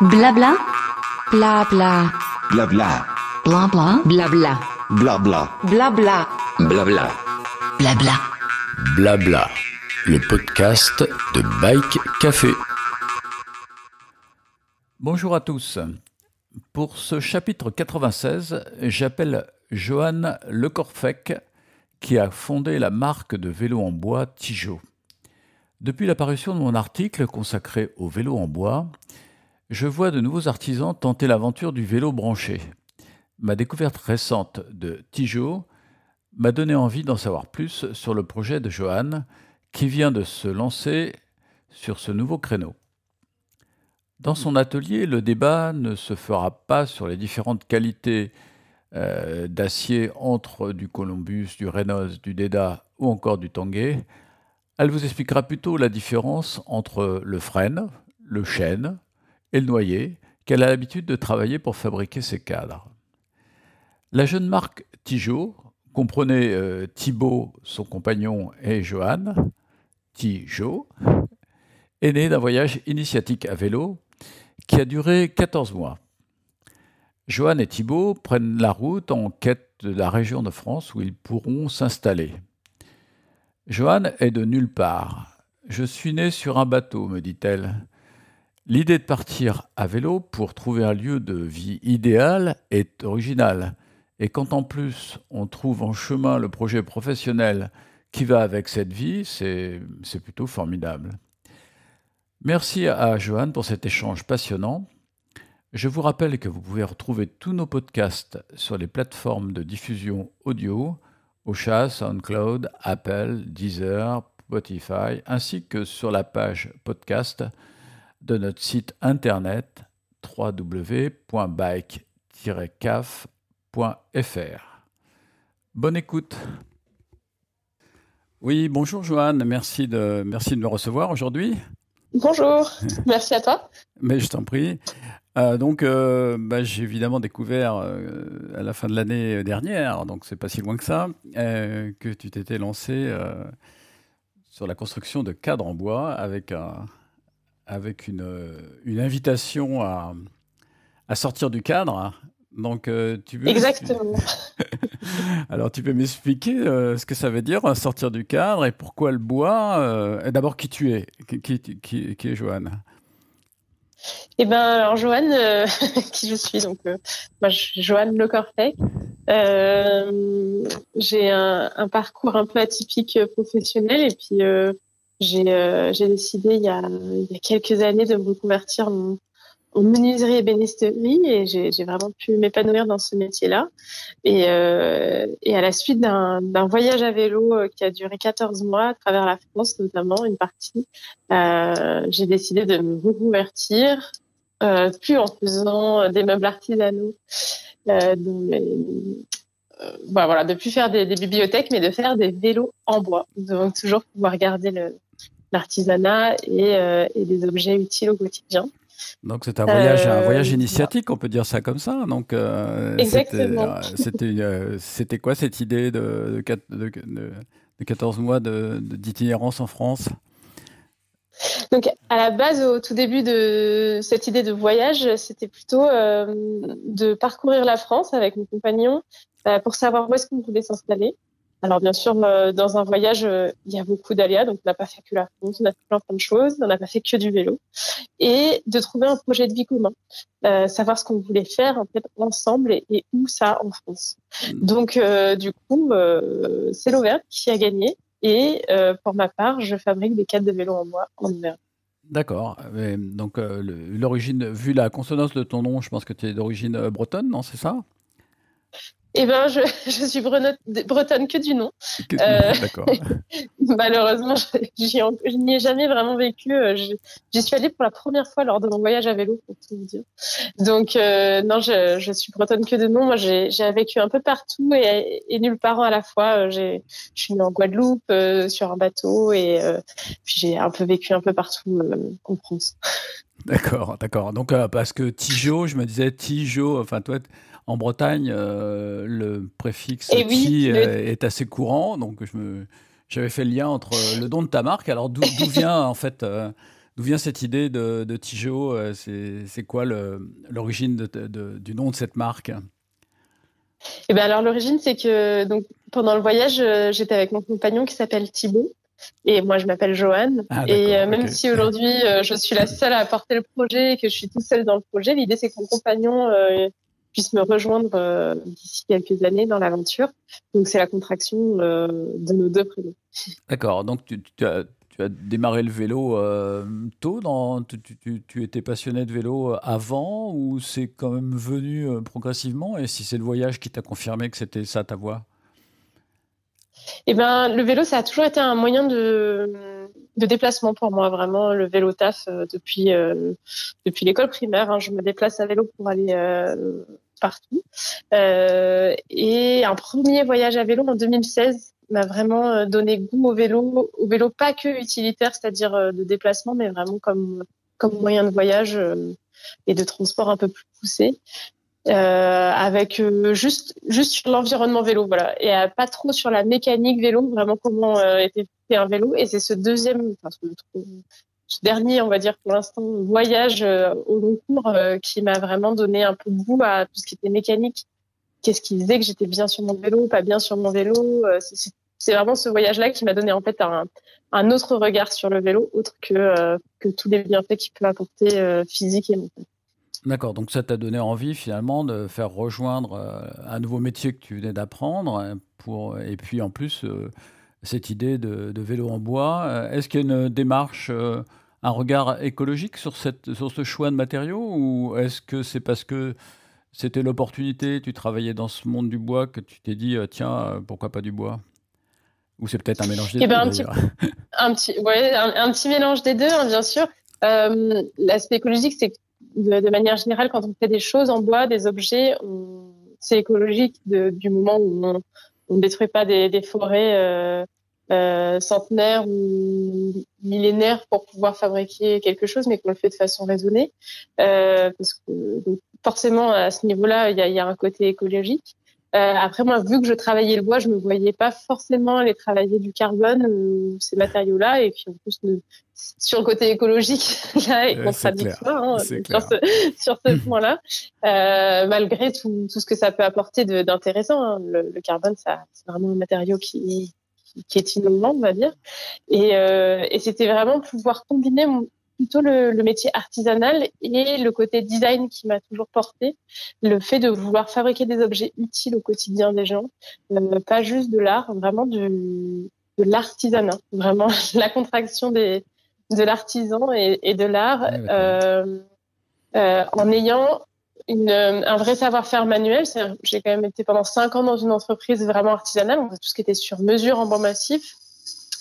Blabla. Blabla. Blabla. Blabla. Blabla. Blabla. Blabla. Blabla. Blabla. Blabla. Le podcast de Bike Café. Bonjour à tous. Pour ce chapitre 96, j'appelle Johan Lecorfec, qui a fondé la marque de vélo en bois Tijo. Depuis l'apparition de mon article consacré au vélo en bois, je vois de nouveaux artisans tenter l'aventure du vélo branché. Ma découverte récente de Tijo m'a donné envie d'en savoir plus sur le projet de Johan, qui vient de se lancer sur ce nouveau créneau. Dans son atelier, le débat ne se fera pas sur les différentes qualités euh, d'acier entre du Columbus, du Reynolds, du Deda ou encore du Tanguay. Elle vous expliquera plutôt la différence entre le frêne, le chêne et le noyer qu'elle a l'habitude de travailler pour fabriquer ses cadres. La jeune marque Tijo comprenait euh, Thibaut, son compagnon, et Johan, Tijo, est née d'un voyage initiatique à vélo qui a duré 14 mois. Johan et Thibault prennent la route en quête de la région de France où ils pourront s'installer. Johan est de nulle part. Je suis né sur un bateau, me dit-elle. L'idée de partir à vélo pour trouver un lieu de vie idéal est originale. Et quand en plus on trouve en chemin le projet professionnel qui va avec cette vie, c'est plutôt formidable. Merci à Johan pour cet échange passionnant. Je vous rappelle que vous pouvez retrouver tous nos podcasts sur les plateformes de diffusion audio, Ocha, SoundCloud, Apple, Deezer, Spotify, ainsi que sur la page podcast de notre site internet www.bike-caf.fr. Bonne écoute. Oui, bonjour Joanne, merci de, merci de me recevoir aujourd'hui. Bonjour, merci à toi. Mais je t'en prie. Euh, donc, euh, bah, j'ai évidemment découvert euh, à la fin de l'année dernière, donc c'est pas si loin que ça, que tu t'étais lancé sur la construction de cadres en bois avec, un, avec une, une invitation à, à sortir du cadre donc, euh, tu Exactement. Alors, tu peux m'expliquer euh, ce que ça veut dire sortir du cadre et pourquoi le bois euh, D'abord, qui tu es qui, qui, qui, est Joanne Eh bien, alors Joanne, qui je suis Donc, moi, je suis Joanne Le Corfec. j'ai un, un, parcours un peu atypique professionnel et puis j'ai décidé il y, a, il y, a, quelques années de me reconvertir en, en menuiserie et bénisterie et j'ai vraiment pu m'épanouir dans ce métier-là. Et, euh, et, à la suite d'un voyage à vélo euh, qui a duré 14 mois à travers la France, notamment une partie, euh, j'ai décidé de me reconvertir, euh, plus en faisant des meubles artisanaux, euh, euh, bah, voilà, de plus faire des, des, bibliothèques, mais de faire des vélos en bois. Donc toujours pouvoir garder l'artisanat et, et des objets utiles au quotidien. Donc c'est un voyage, un voyage euh, initiatique, on peut dire ça comme ça. Donc euh, Exactement. Euh, c'était quoi cette idée de, de, de 14 mois d'itinérance en France? Donc, à la base, au tout début de cette idée de voyage, c'était plutôt de parcourir la France avec mes compagnons pour savoir où est-ce qu'on voulait s'installer. Alors bien sûr, euh, dans un voyage, euh, il y a beaucoup d'aléas, donc on n'a pas fait que la France, on a fait plein, plein de choses, on n'a pas fait que du vélo, et de trouver un projet de vie commun, euh, savoir ce qu'on voulait faire en fait ensemble et, où ça en France. Mm. Donc du coup, c'est l'Auvergne qui a gagné, et pour ma part, je fabrique des cadres de vélo en bois en Auvergne. D'accord. Donc l'origine, vu la consonance de ton nom, je pense que tu es d'origine bretonne, non C'est ça? Eh ben, je, je suis bretonne que du nom. Euh, D'accord. malheureusement, je n'y ai jamais vraiment vécu. Euh, j'y suis allée pour la première fois lors de mon voyage à vélo, pour tout vous dire. Donc, euh, non, je, je, suis bretonne que de nom. Moi, j'ai vécu un peu partout et, et nulle part à la fois. Je suis née en Guadeloupe, sur un bateau, et puis j'ai un peu vécu un peu partout en France. D'accord, d'accord. Donc, parce que Tijo, je me disais Tijo, enfin, toi, en Bretagne, euh, le préfixe eh ti est assez courant, donc je me, j'avais fait le lien entre le don de ta marque. Alors d'où vient en fait, euh, D'où vient cette idée de, de Tijo C'est quoi l'origine du nom de cette marque? Eh ben alors l'origine c'est que donc pendant le voyage j'étais avec mon compagnon qui s'appelle Thibaut et moi, je m'appelle Joanne. Ah, et euh, même si aujourd'hui, euh, je suis la seule à porter le projet et que je suis toute seule dans le projet, l'idée, c'est que mon compagnon euh, puisse me rejoindre d'ici quelques années dans l'aventure. Donc, c'est la contraction de nos deux prénoms. D'accord. Donc, tu, as, tu, as, démarré le vélo tôt dans, tu, tu, étais passionné de vélo avant ou c'est quand même venu progressivement? Et si c'est le voyage qui t'a confirmé que c'était ça ta voie? Eh ben, le vélo, ça a toujours été un moyen de, de déplacement pour moi, vraiment. Le vélo taf euh, depuis euh, depuis l'école primaire. Hein, je me déplace à vélo pour aller euh, partout. et un premier voyage à vélo en 2016 m'a vraiment donné goût au vélo, au vélo pas que utilitaire, c'est-à-dire de déplacement, mais vraiment comme comme moyen de voyage et de transport un peu plus poussé. Euh, avec euh, juste juste sur l'environnement vélo, voilà, et euh, pas trop sur la mécanique vélo, vraiment comment était fait un vélo. Et c'est ce deuxième, enfin, ce, dernier, on va dire pour l'instant, voyage au long cours qui m'a vraiment donné un peu de goût à tout ce qui était mécanique. Qu'est-ce qui disait que j'étais bien sur mon vélo, pas bien sur mon vélo. c'est vraiment ce voyage-là qui m'a donné en fait un, un, autre regard sur le vélo, autre que, que tous les bienfaits qu'il peut apporter physique et mental. D'accord, donc ça t'a donné envie finalement de faire rejoindre euh, un nouveau métier que tu venais d'apprendre, hein, pour, et puis en plus euh, cette idée de, vélo en bois. Euh, est-ce qu'il y a une démarche, un regard écologique sur, cette, sur ce choix de matériaux, ou est-ce que c'est parce que c'était l'opportunité, tu travaillais dans ce monde du bois, que tu t'es dit, tiens, pourquoi pas du bois? Ou c'est peut-être un mélange des eh ben, deux un, petit, un, petit mélange des deux, hein, bien sûr. L'aspect écologique, c'est que de, manière générale, quand on fait des choses en bois, des objets, c'est écologique du moment où on ne détruit pas des, forêts euh, euh, centenaires ou millénaires pour pouvoir fabriquer quelque chose, mais qu'on le fait de façon raisonnée. Euh, parce que forcément, à ce niveau-là, il y a, un côté écologique. Euh, après, moi, vu que je travaillais le bois, je me voyais pas forcément aller travailler du carbone ou ces matériaux-là. Et puis, en plus, sur le côté écologique, là, est contradictoire hein, sur ce, sur ce point-là, euh, malgré tout, tout, ce que ça peut apporter d'intéressant. Hein. Le, le, carbone, ça, c'est vraiment un matériau qui, qui est innovant, on va dire. Et, euh, et c'était vraiment pouvoir combiner plutôt le, le, métier artisanal et le côté design qui m'a toujours porté. Le fait de vouloir fabriquer des objets utiles au quotidien des gens, euh, pas juste de l'art, vraiment du, de l'artisanat, vraiment la contraction des, de l'artisan et, et, de l'art, euh, euh, en ayant une, un vrai savoir-faire manuel. J'ai quand même été pendant cinq ans dans une entreprise vraiment artisanale, on tout ce qui était sur mesure en banc massif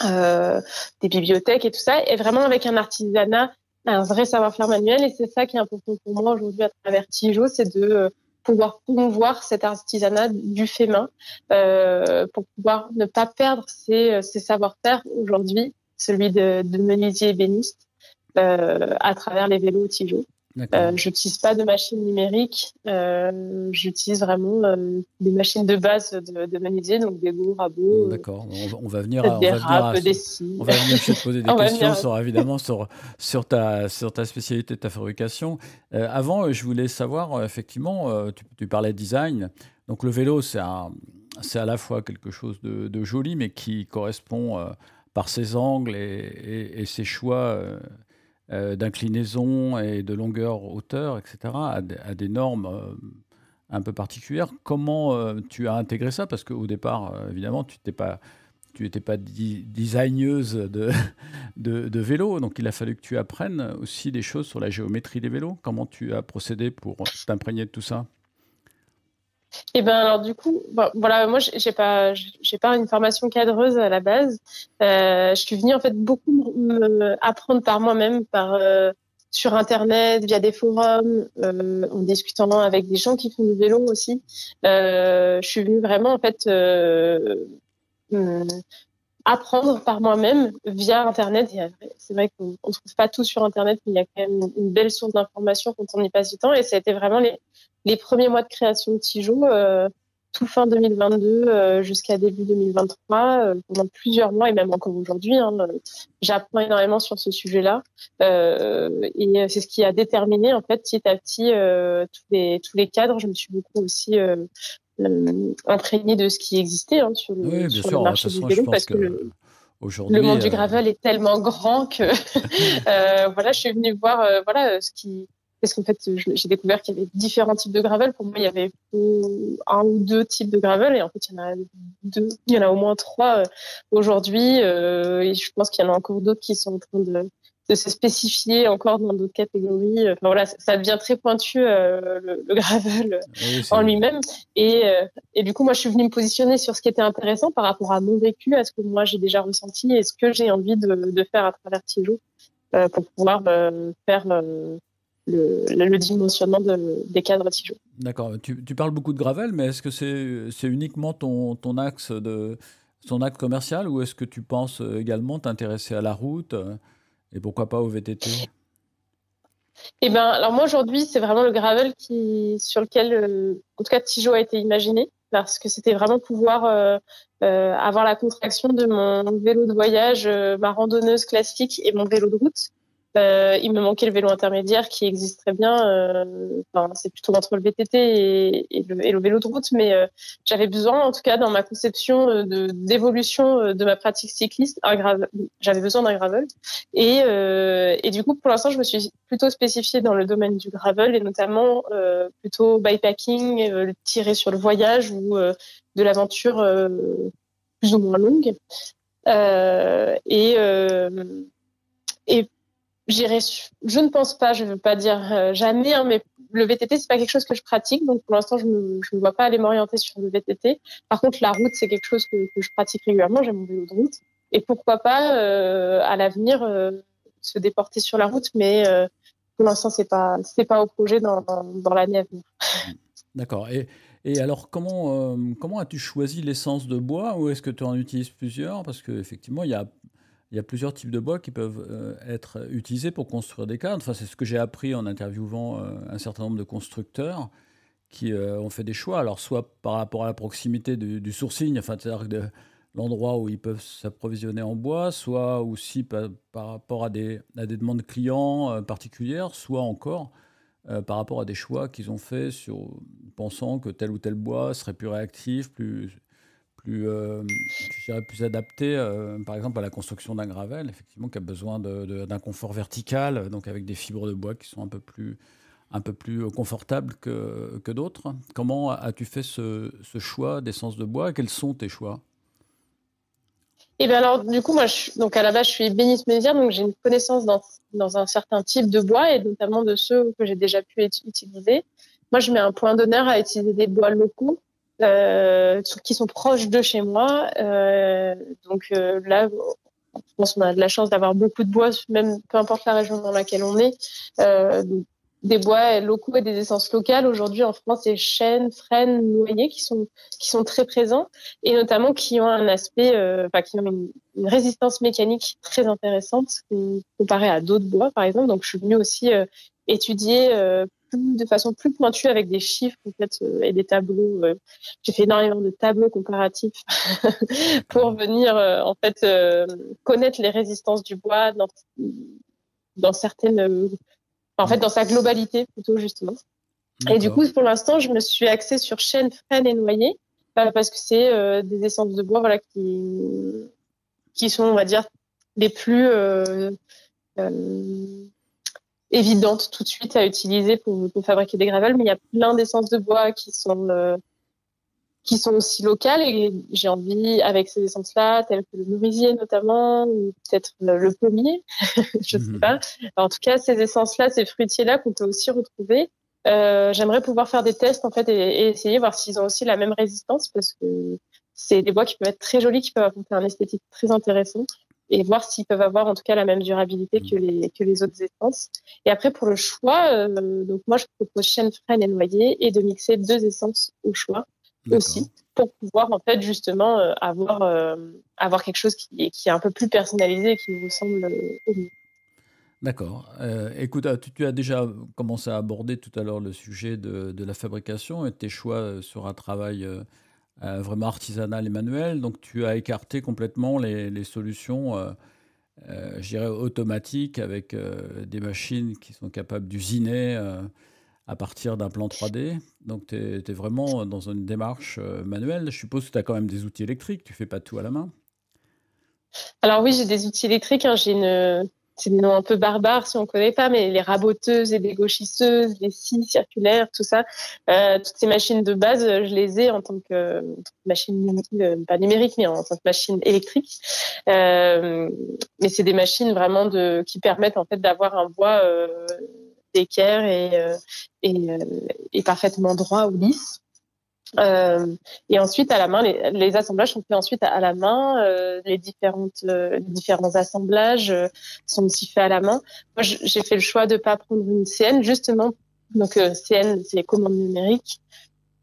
des bibliothèques et tout ça, et vraiment avec un artisanat, un vrai savoir-faire manuel. Et c'est ça qui est important pour moi aujourd'hui à travers Tijo, c'est de euh, pouvoir promouvoir cet artisanat du fait main euh, pour pouvoir ne pas perdre ses, ses savoir-faire aujourd'hui, celui de, de menuisier ébéniste, euh, à travers les vélos Tijo. Euh, je n'utilise pas de machine numérique. Euh, j'utilise vraiment euh, des machines de base de, de menuisier, donc des gros rabots. D'accord. On, va venir, à, on, va venir à, on va venir te poser des questions sur, évidemment sur, sur, ta, sur ta spécialité de ta fabrication. Euh, avant, je voulais savoir, effectivement, tu, tu, parlais design. Donc le vélo, c'est à la fois quelque chose de, de, joli, mais qui correspond par ses angles et, et, et ses choix euh, d'inclinaison et de longueur, hauteur, etc., à, des normes euh, un peu particulières. Comment euh, tu as intégré ça? Parce qu'au départ, évidemment, tu n'étais pas designeuse de, de, de, vélo, donc il a fallu que tu apprennes aussi des choses sur la géométrie des vélos. Comment tu as procédé pour t'imprégner de tout ça? Et eh ben alors du coup, voilà, moi j'ai pas j'ai pas une formation cadreuse à la base. Euh, je suis venue en fait beaucoup apprendre par moi-même, par euh, sur internet, via des forums, euh, en discutant avec des gens qui font du vélo aussi. Je suis venue vraiment en fait hum, apprendre par moi-même via Internet. C'est vrai qu'on ne trouve pas tout sur Internet, mais il y a quand même une belle source d'informations quand on y passe du temps. Et ça a été vraiment les, les premiers mois de création de Tijo, euh, tout fin 2022 jusqu'à début 2023, pendant plusieurs mois et même encore aujourd'hui. Hein, J'apprends énormément sur ce sujet-là et c'est ce qui a déterminé en fait petit à petit tous les tous les cadres. Je me suis beaucoup aussi imprégné de ce qui existait hein, sur le, oui, sur sûr, le marché du vélo parce que, que le monde du gravel est tellement grand que euh, voilà, je suis venue voir euh, voilà ce qui parce qu'en fait j'ai découvert qu'il y avait différents types de gravel. Pour moi, il y avait un ou deux types de gravel et en fait il y en a deux, il y en a au moins trois euh, aujourd'hui euh, et je pense qu'il y en a encore d'autres qui sont en train de de se spécifier encore dans d'autres catégories. Enfin voilà, ça devient très pointu euh, le, le, gravel en lui-même. Et, euh, et du coup, moi, je suis venue me positionner sur ce qui était intéressant par rapport à mon vécu, à ce que moi j'ai déjà ressenti et ce que j'ai envie de, de, faire à travers Tijo euh, pour pouvoir euh, faire euh, le, le, dimensionnement de, des cadres Tijo. D'accord. Tu, tu, parles beaucoup de gravel, mais est-ce que c'est c'est uniquement ton, ton axe de axe commercial ou est-ce que tu penses également t'intéresser à la route et pourquoi pas au VTT Eh ben, alors moi aujourd'hui, c'est vraiment le gravel qui, sur lequel, euh, en tout cas, Tijo a été imaginé, parce que c'était vraiment pouvoir euh, euh, avoir la contraction de mon vélo de voyage, euh, ma randonneuse classique et mon vélo de route. Euh, il me manquait le vélo intermédiaire qui existe très bien. Euh, enfin, c'est plutôt entre le VTT et, le, le, vélo de route, mais euh, j'avais besoin, en tout cas, dans ma conception euh, de d'évolution euh, de ma pratique cycliste, un gravel. J'avais besoin d'un gravel. Et, et du coup, pour l'instant, je me suis plutôt spécifiée dans le domaine du gravel et notamment plutôt bikepacking, tiré sur le voyage ou de l'aventure plus ou moins longue. et et je ne pense pas je ne veux pas dire euh, jamais hein, mais le VTT c'est pas quelque chose que je pratique donc pour l'instant je ne me vois pas aller m'orienter sur le VTT par contre la route c'est quelque chose que, je pratique régulièrement j'ai mon vélo de route. Et pourquoi pas euh, à l'avenir euh, se déporter sur la route mais pour l'instant c'est pas pas au projet dans, dans, dans l'année à venir. D'accord. Et et alors, comment, comment as-tu choisi l'essence de bois ou est-ce que tu en utilises plusieurs? Parce qu'effectivement, il y a il y a plusieurs types de bois qui peuvent euh, être utilisés pour construire des cadres. Enfin, c'est ce que j'ai appris en interviewant euh, un certain nombre de constructeurs qui euh, ont fait des choix. Alors, soit par rapport à la proximité du, sourcing, enfin, c'est-à-dire de l'endroit où ils peuvent s'approvisionner en bois, soit aussi par, rapport à des, à des, demandes clients particulières, soit encore par rapport à des choix qu'ils ont fait sur pensant que tel ou tel bois serait plus réactif, plus plus, euh, plus adapté, euh, par exemple, à la construction d'un gravel, effectivement, qui a besoin d'un confort vertical, donc avec des fibres de bois qui sont un peu plus, un peu plus confortables que, d'autres. Comment as-tu fait ce, choix d'essence de bois? Quels sont tes choix? Et eh bien alors, du coup, moi, je, donc à la base, je suis béniste médière, donc j'ai une connaissance dans, dans un certain type de bois et notamment de ceux que j'ai déjà pu utiliser. Moi, je mets un point d'honneur à utiliser des bois locaux euh, qui sont proches de chez moi. Euh, donc euh, là, je pense qu'on a de la chance d'avoir beaucoup de bois, même peu importe la région dans laquelle on est. Euh, des bois locaux et des essences locales. Aujourd'hui, en France, c'est chêne, frêne, noyer qui sont qui sont très présents et notamment qui ont un aspect, enfin qui ont une, résistance mécanique très intéressante comparée à d'autres bois, par exemple. Donc, je suis venue aussi étudier plus, de façon plus pointue avec des chiffres en fait euh, et des tableaux. Euh, j'ai fait énormément de tableaux comparatifs pour venir euh, en fait connaître les résistances du bois dans, dans certaines, en fait dans sa globalité plutôt justement. Et du coup pour l'instant je me suis axée sur chêne, frêne et noyer parce que c'est des essences de bois voilà qui qui sont on va dire les plus euh, euh, évidente tout de suite à utiliser pour, pour fabriquer des gravels, mais il y a plein d'essences de bois qui sont euh, qui sont aussi locales et j'ai envie avec ces essences-là, telles que le merisier notamment, ou peut-être le, le, pommier, je sais mmh. pas. en tout cas, ces essences-là, ces fruitiers-là qu'on peut aussi retrouver. Euh, J'aimerais pouvoir faire des tests en fait et, et essayer voir s'ils ont aussi la même résistance parce que c'est des bois qui peuvent être très jolis, qui peuvent apporter un esthétique très intéressant et voir s'ils peuvent avoir en tout cas la même durabilité que les, que les autres essences. Et après, pour le choix, euh, donc moi, je propose chêne, frêne et noyer et de mixer deux essences au choix aussi pour pouvoir en fait justement euh, avoir, euh, avoir quelque chose qui est, qui est un peu plus personnalisé et qui nous ressemble au mieux. D'accord. Euh, écoute, ah, tu, tu, as déjà commencé à aborder tout à l'heure le sujet de, de, la fabrication et tes choix sur un travail euh, vraiment artisanales et manuelles. Donc tu as écarté complètement les, solutions, euh, euh, je dirais, automatiques avec euh, des machines qui sont capables d'usiner à partir d'un plan 3D. Donc tu es, vraiment dans une démarche manuelle. Je suppose que tu as quand même des outils électriques, tu fais pas tout à la main. Alors oui, j'ai des outils électriques. hein. J'ai une, c'est des noms un peu barbares si on connaît pas, mais les raboteuses et dégauchisseuses, les scies circulaires, tout ça, euh, toutes ces machines de base, euh, je les ai en tant que, que machine euh, pas numérique, mais en tant que machine électrique. Euh, mais c'est des machines vraiment de qui permettent en fait d'avoir un bois euh, d'équerre et, euh, et, euh, et parfaitement droit ou lisse. Euh, et ensuite, à la main, les, assemblages sont faits ensuite à, la main. euh, les différentes, euh, différents assemblages euh, sont aussi faits à la main. Moi, j'ai fait le choix de pas prendre une CN justement. Donc CN, c'est commande numérique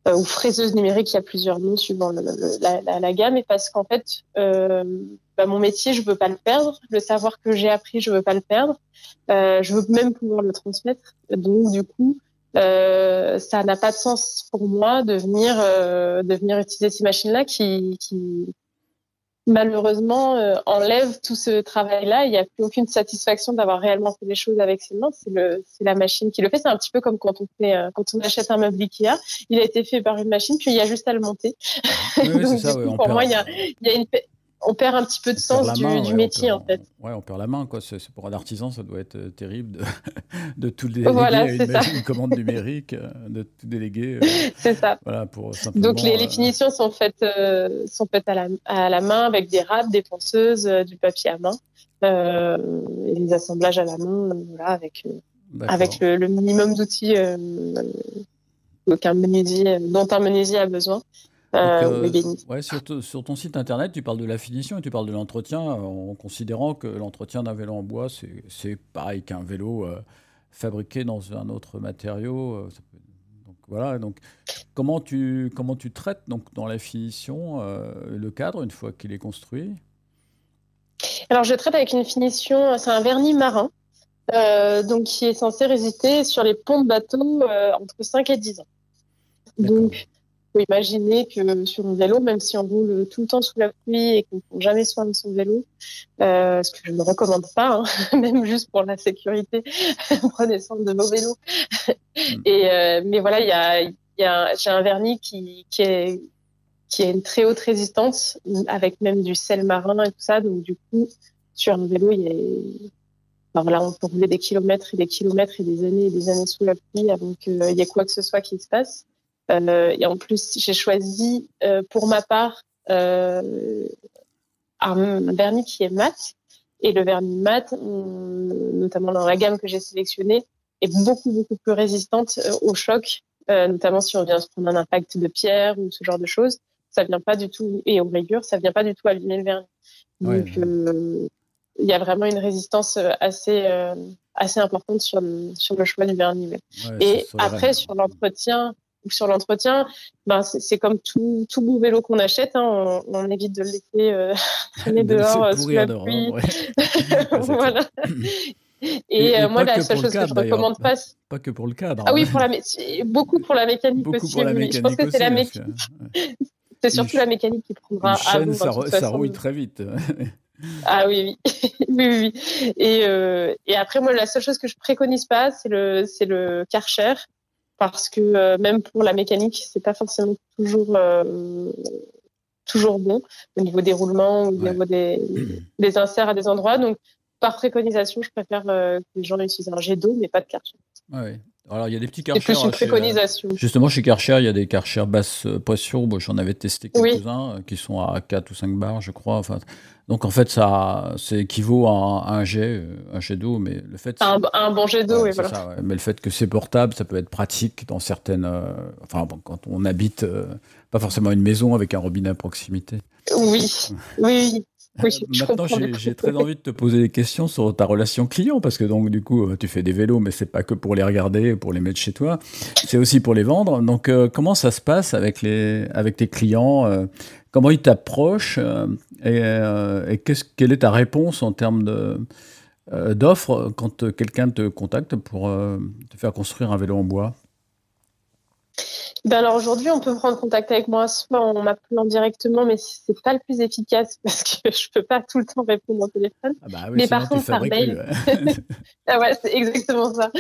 ou fraiseuse numérique. Il y a plusieurs noms suivant la, gamme. Et parce qu'en fait, bah, mon métier, je veux pas le perdre. Le savoir que j'ai appris, je veux pas le perdre. Je veux même pouvoir le transmettre. Donc du coup. Euh, ça n'a pas de sens pour moi de venir euh, de venir utiliser ces machines-là qui, qui malheureusement euh, enlèvent tout ce travail-là. Il n'y a plus aucune satisfaction d'avoir réellement fait des choses avec ses mains. C'est le c'est la machine qui le fait. C'est un petit peu comme quand on fait euh, quand on achète un meuble Ikea. Il a été fait par une machine, puis il y a juste à le monter. Oui, Donc, ça. ouais, coup, on pour perd- moi, il y a, il y a une on perd un petit peu de sens du, main, du ouais, on métier perd- en fait. Ouais, on perd la main, quoi. C'est pour un artisan, ça doit être euh, terrible de, de tout déléguer Voilà, à une, commande numérique, euh, de tout déléguer, euh, C'est ça. voilà, pour simplement. Donc les, les finitions sont faites euh, sont faites à la, à la main avec des râpes, des ponceuses, euh, du papier à main et les assemblages à la main, voilà, avec avec le, le minimum d'outils qu'un menuisier dont un menuisier a besoin. Euh, Donc, euh, ouais, sur, ton site internet, tu parles de la finition et tu parles de l'entretien, euh, en considérant que l'entretien d'un vélo en bois, c'est pareil qu'un vélo fabriqué dans un autre matériau. ça peut- donc voilà. Donc comment tu comment tu traites donc dans la finition euh, le cadre une fois qu'il est construit? Alors je traite avec une finition, c'est un vernis marin, euh, donc qui est censé résister sur les ponts de bateau euh, entre 5 et 10 ans. Donc faut imaginer que sur un vélo, même si on roule tout le temps sous la pluie et qu'on ne prend jamais soin de son vélo, euh, ce que je ne recommande pas, hein, même juste pour la sécurité, prenez soin de vos vélos. et euh, mais voilà, il y a, il y a j'ai un vernis qui, qui est qui a une très haute résistance, avec même du sel marin et tout ça. Donc du coup, sur un vélo, il y a Enfin, voilà, on peut rouler des kilomètres et des kilomètres et des années et des années sous la pluie avant qu'il y ait quoi que ce soit qui se passe. Euh, et en plus, j'ai choisi euh, pour ma part euh, un vernis qui est mat. Et le vernis mat, notamment dans la gamme que j'ai sélectionnée, est beaucoup, beaucoup plus résistante au choc, euh, notamment si on vient se prendre un impact de pierre ou ce genre de choses. Ça vient pas du tout, et aux rayures, ça vient pas du tout abîmer le vernis. Ouais, Donc, euh, il y a vraiment une résistance assez, euh, assez importante sur le, sur le choix du vernis. ouais. Et après, sur l'entretien, sur l'entretien, ben c'est comme tout, tout beau vélo qu'on achète, hein, on, on évite de le laisser euh, traîner dehors euh, sous la dehors, pluie. ouais. Ouais, voilà. Et, Et- et euh, moi, la seule chose que je d'ailleurs. recommande pas, c'est- Pas que pour le cadre. ah oui, hein. pour la mé- beaucoup pour la mécanique beaucoup aussi. pour la mécanique Je pense que c'est la mécanique, c'est surtout Une la mécanique qui prendra Une à bout, ça, hein, re- ça rouille très vite. Ah oui, oui, oui, oui. oui. Et, euh, et après, moi, la seule chose que je préconise pas, c'est le, c'est le Karcher, parce que euh, même pour la mécanique, c'est pas forcément toujours, euh, toujours bon au niveau des roulements ou au Ouais. niveau des, des inserts à des endroits. Donc, par préconisation, je préfère euh, que les gens utilisent un jet d'eau, mais pas de ouais. Alors, il y a des petits C'est karchers. plus une hein, chez, euh, préconisation. Justement, chez Karcher, il y a des Karcher basse euh, pression. Moi, j'en avais testé quelques-uns euh, qui sont à 4 ou 5 bars, je crois. Enfin, donc, en fait, ça, ça équivaut à un, jet, un jet d'eau. Mais le fait, Un, un bon jet d'eau, Ouais, c'est voilà. ça, ouais. Mais le fait que c'est portable, ça peut être pratique dans certaines. euh, enfin, bon, quand on habite euh, pas forcément une maison avec un robinet à proximité. Oui, oui, oui. Euh, je Maintenant, j'ai très envie de te poser des questions sur ta relation client, parce que donc, du coup, euh, tu fais des vélos, mais c'est pas que pour les regarder, pour les mettre chez toi, c'est aussi pour les vendre. Donc, euh, comment ça se passe avec, les, avec tes clients euh, Comment ils t'approchent euh, Et, et qu'est-ce- quelle est ta réponse en termes de, d'offres quand quelqu'un te contacte pour te faire construire un vélo en bois? Ben alors aujourd'hui, on peut prendre contact avec moi soit en m'appelant directement, mais c'est pas le plus efficace parce que je peux pas tout le temps répondre au téléphone. Ah bah oui, mais par contre, par mail. Ah ouais, c'est exactement ça.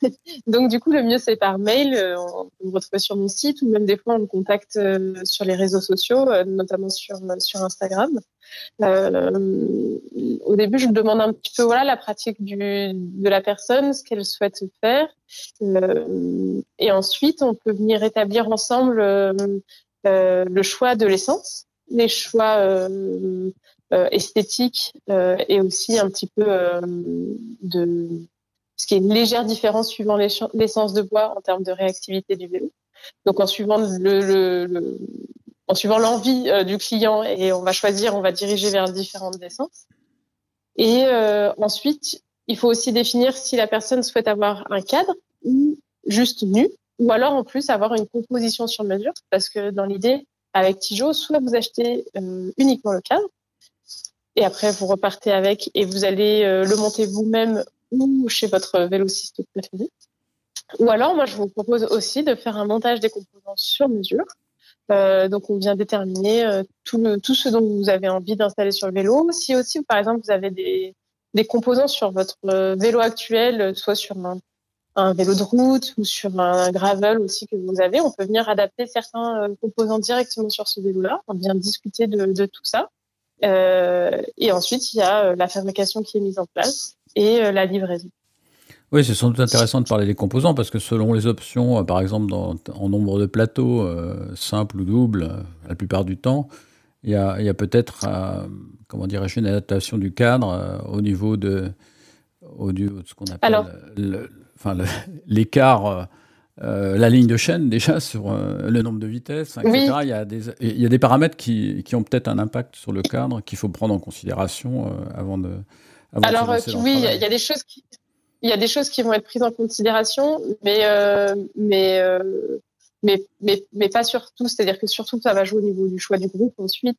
Donc du coup, le mieux c'est par mail. Euh, On peut me retrouver sur mon site ou même des fois on me contacte euh, sur les réseaux sociaux, euh, notamment sur sur Instagram. Euh, au début, je demande un petit peu voilà la pratique de la personne, ce qu'elle souhaite faire, Euh, et ensuite on peut venir établir ensemble euh, le choix de l'essence, les choix esthétiques et aussi un petit peu de ce qui est une légère différence suivant l'essence de bois en termes de réactivité du vélo. Donc en suivant le- en suivant l'envie euh, du client et on va choisir, on va diriger vers différentes essences. Et euh, ensuite, il faut aussi définir si la personne souhaite avoir un cadre ou juste nu, ou alors en plus avoir une composition sur mesure, parce que dans l'idée, avec Tijo, soit vous achetez euh, uniquement le cadre, et après vous repartez avec et vous allez le monter vous-même ou chez votre vélociste préféré. Ou alors, moi, je vous propose aussi de faire un montage des composants sur mesure. Euh, donc, on vient déterminer euh, tout, le- tout ce dont vous avez envie d'installer sur le vélo. Si aussi, par exemple, vous avez des, des composants sur votre euh, vélo actuel, euh, soit sur un, un vélo de route ou sur un gravel aussi que vous avez, on peut venir adapter certains euh, composants directement sur ce vélo-là. On vient discuter de, de tout ça. Et ensuite, il y a la fabrication qui est mise en place et la livraison. Oui, c'est sans doute intéressant de parler des composants parce que selon les options, euh, par exemple dans- en nombre de plateaux, euh, simple ou double, euh, la plupart du temps, il y a, peut-être, euh, comment dirais-je, une adaptation du cadre euh, au niveau de, au de ce qu'on appelle l'écart, euh, la ligne de chaîne déjà sur le nombre de vitesses, etc. Oui. Il, y a des, il y a des paramètres qui, qui ont peut-être un impact sur le cadre qu'il faut prendre en considération avant de. avant de se Alors oui, il y a des choses qui il y a des choses qui vont être prises en considération, mais euh, mais, euh, mais mais pas surtout. C'est-à-dire que surtout ça va jouer au niveau du choix du groupe ensuite.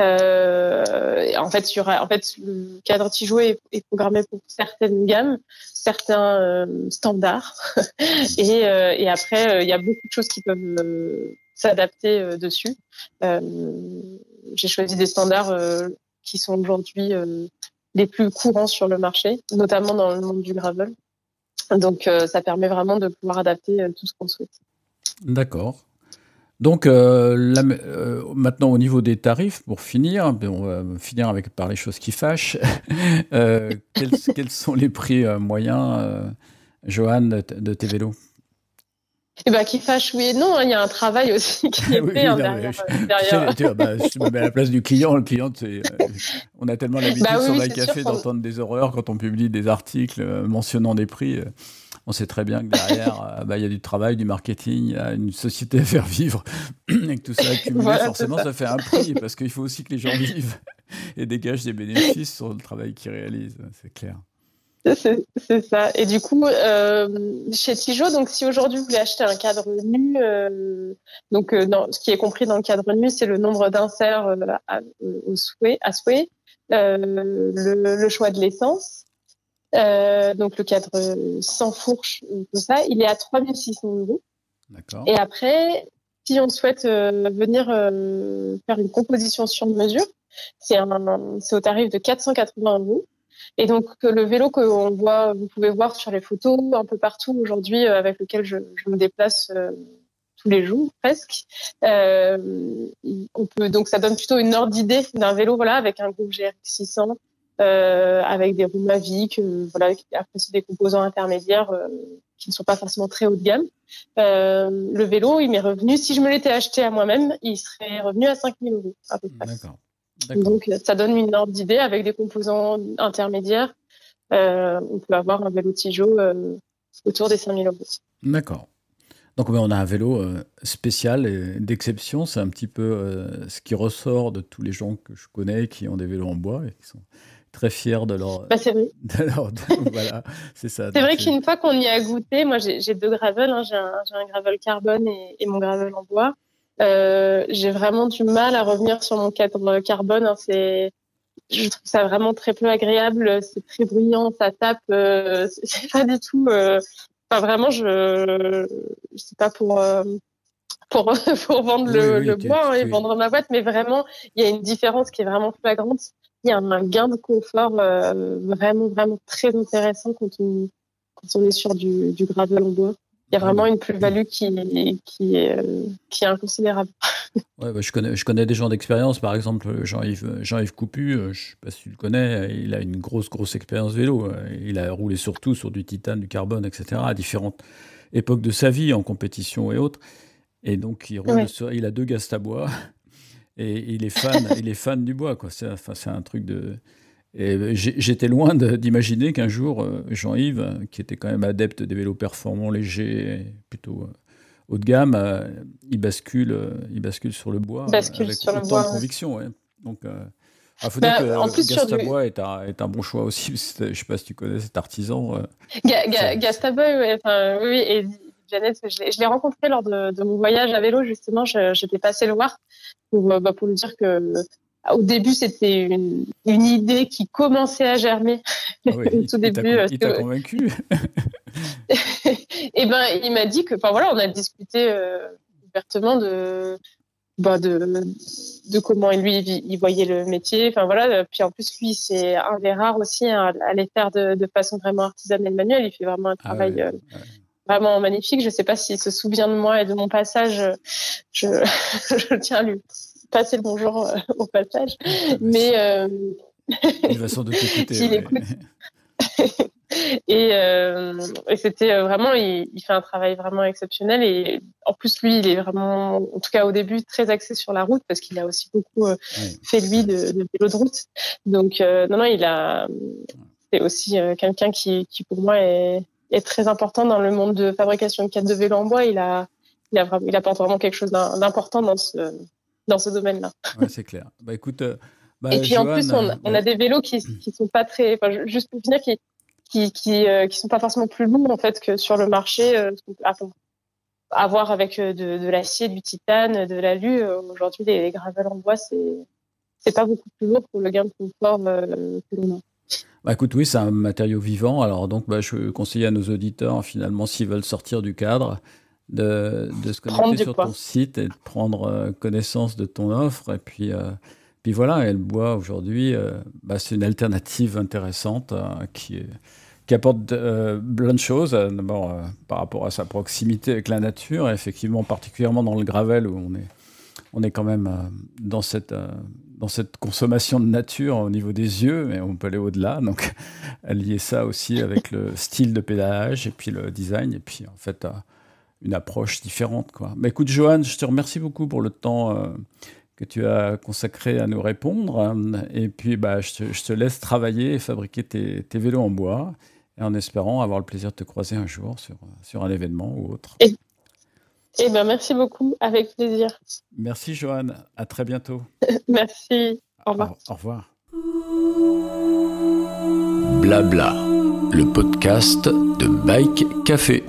Euh, en fait, aura, en fait, le cadre Tijo est, est programmé pour certaines gammes, certains euh, standards, et, euh, et après, il y a beaucoup de choses qui peuvent s'adapter dessus. J'ai choisi des standards qui sont aujourd'hui les plus courants sur le marché, notamment dans le monde du gravel. Donc, euh, ça permet vraiment de pouvoir adapter euh, tout ce qu'on souhaite. D'accord. Donc euh, maintenant au niveau des tarifs, pour finir, ben, on va finir avec par les choses qui fâchent. Quels, sont les prix moyens, Johan, de, de tes vélos? Et ben, qui fâche, oui et non. hein, Il y a un travail aussi qui est Oui, fait hein, non, derrière. mais euh, derrière. Tu tu bah, je me mets à la place du client. Le client, c'est, euh, on a tellement l'habitude Bah oui, sur c'est Café d'entendre des horreurs quand on publie des articles euh, mentionnant des prix. euh, on sait très bien que derrière, bah, il y a du travail, du marketing, il y a une société à faire vivre, et que tout ça accumulé, Voilà, forcément, ça. ça fait un prix, parce qu'il faut aussi que les gens vivent et dégagent des bénéfices sur le travail qu'ils réalisent, c'est clair. C'est ça. Et du coup, euh, chez Tijo, donc si aujourd'hui vous voulez acheter un cadre nu, euh, donc euh, dans, ce qui est compris dans le cadre nu, c'est le nombre d'inserts à, au souhait, à souhait, le, le choix de l'essence, donc le cadre sans fourche, tout ça, il est à 3600 euros. D'accord. Et après, si on souhaite venir faire une composition sur mesure, c'est au tarif de 480 euros. Et donc le vélo que vous pouvez voir sur les photos un peu partout aujourd'hui, euh, avec lequel je, me déplace euh, tous les jours presque. Euh, donc ça donne plutôt une ordre d'idée d'un vélo, voilà, avec un groupe GRX 600, euh, avec des roues Mavic, euh, voilà, après des composants intermédiaires qui ne sont pas forcément très haut de gamme. Le vélo, il m'est revenu, si je me l'étais acheté à moi-même, il serait revenu à 5000 euros à peu près. D'accord. Donc ça donne une ordre d'idée avec des composants intermédiaires. Euh, on peut avoir un vélo Tijo euh, autour des 5000 euros. D'accord. Donc on a un vélo euh, spécial et d'exception. C'est un petit peu euh, ce qui ressort de tous les gens que je connais qui ont des vélos en bois et qui sont très fiers de leur. Bah, c'est vrai. de leur- voilà, c'est ça. C'est vrai qu'une fois qu'on y a goûté, moi j'ai deux gravels, hein, j'ai un, gravel carbone et, et mon gravel en bois. Euh, j'ai vraiment du mal à revenir sur mon cadre carbone. hein, c'est, je trouve ça vraiment très peu agréable. C'est très bruyant, ça tape. Euh, c'est- pas du tout. euh, Enfin vraiment, je, je sais pas pour. euh, pour, pour vendre le, le bois hein, et vendre ma boîte, mais vraiment, il y a une différence qui est vraiment flagrante. Il y a un gain de confort vraiment, vraiment très intéressant quand on, quand on est sur du, du gravel en bois. Il y a vraiment une plus-value qui, qui, est, qui est inconsidérable. Ouais, bah, je, connais, je connais des gens d'expérience, par exemple Jean-Yves Jean Coupu, je ne sais pas si tu le connais, il a une grosse, grosse expérience vélo. Il a roulé surtout sur du titane, du carbone, etc., à différentes époques de sa vie, en compétition et autres. Et donc, il, roule il a deux gastes à bois et il est fan, il est fan du bois. C'est, enfin, c'est un truc de. Et j'étais loin d'imaginer qu'un jour, euh, Jean-Yves, qui était quand même adepte des vélos performants, légers, plutôt euh, haut de gamme, euh, il, bascule, il bascule sur le bois bascule avec sur le bois, de conviction. Ouais. Donc, il faut Bah, dire que en plus, Gastabois du- est, un, est un bon choix aussi. Je ne sais pas si tu connais cet artisan. euh, Ga- Ga- Ça- Gastaboy, ouais, enfin, oui, et Janet, je l'ai- rencontré lors de, de mon voyage à vélo, justement, j'étais passé le voir pour, euh, bah, pour lui dire que euh, au début, c'était une, une idée qui commençait à germer. ah oui, Au il- tout début, euh, il t'a c'est- convaincu. et ben, il m'a dit que, enfin voilà, on a discuté euh, ouvertement de, bah, de, de comment lui il, voyait le métier. Enfin voilà, puis en plus lui, c'est un des rares aussi hein, à les faire de, de façon vraiment artisanale manuelle. Il fait vraiment un Ah travail ouais, euh, ouais. vraiment magnifique. Je sais pas s'il se souvient de moi et de mon passage. Je, je tiens à lui passer le bonjour euh, au passage. Mais euh, Il va sans doute écouter. Ouais. écoute. et, euh, et c'était vraiment, il, il fait un travail vraiment exceptionnel. Et en plus, lui, il est vraiment, en tout cas au début, très axé sur la route parce qu'il a aussi beaucoup fait lui de, de vélo de route. Donc non, non, il a, c'est aussi quelqu'un qui, qui pour moi est, est très important dans le monde de fabrication de cadres de vélo en bois. Il a, il a il apporte vraiment quelque chose d'im- d'important dans ce, dans ce domaine-là. Ouais, c'est clair. Bah écoute, euh, bah, Et puis en plus, on, euh, on a des vélos qui, qui sont pas très, juste pour finir, qui, qui, qui, euh, qui sont pas forcément plus lourds en fait que sur le marché. Euh, avoir- avec de, de l'acier, du titane, de l'alu. euh, Aujourd'hui, les, les gravels en bois, c'est c'est pas beaucoup plus lourd pour le gain de confort que l'on a. Bah écoute, oui, c'est un matériau vivant. Alors donc, bah, je conseille à nos auditeurs, finalement, s'ils veulent sortir du cadre, de, de se connecter sur poids. ton site et de prendre euh, connaissance de ton offre. Et puis, euh, puis voilà, et le bois aujourd'hui, euh, bah, c'est une alternative intéressante qui, qui apporte euh, plein de choses. D'abord, par rapport à sa proximité avec la nature, et effectivement, particulièrement dans le gravel où on est, on est quand même dans cette, dans cette consommation de nature au niveau des yeux, mais on peut aller au-delà. Donc, lier ça aussi avec le style de pédalage et puis le design, et puis en fait, une approche différente. Quoi. Bah, écoute, Johan, je te remercie beaucoup pour le temps euh, que tu as consacré à nous répondre. hein. Et puis, bah, je, te, je te laisse travailler et fabriquer tes, tes vélos en bois, et en espérant avoir le plaisir de te croiser un jour sur, sur un événement ou autre. Eh ben, merci beaucoup, avec plaisir. Merci, Johan. À très bientôt. Merci. Au revoir. Au, au revoir. Blabla, le podcast de Bike Café.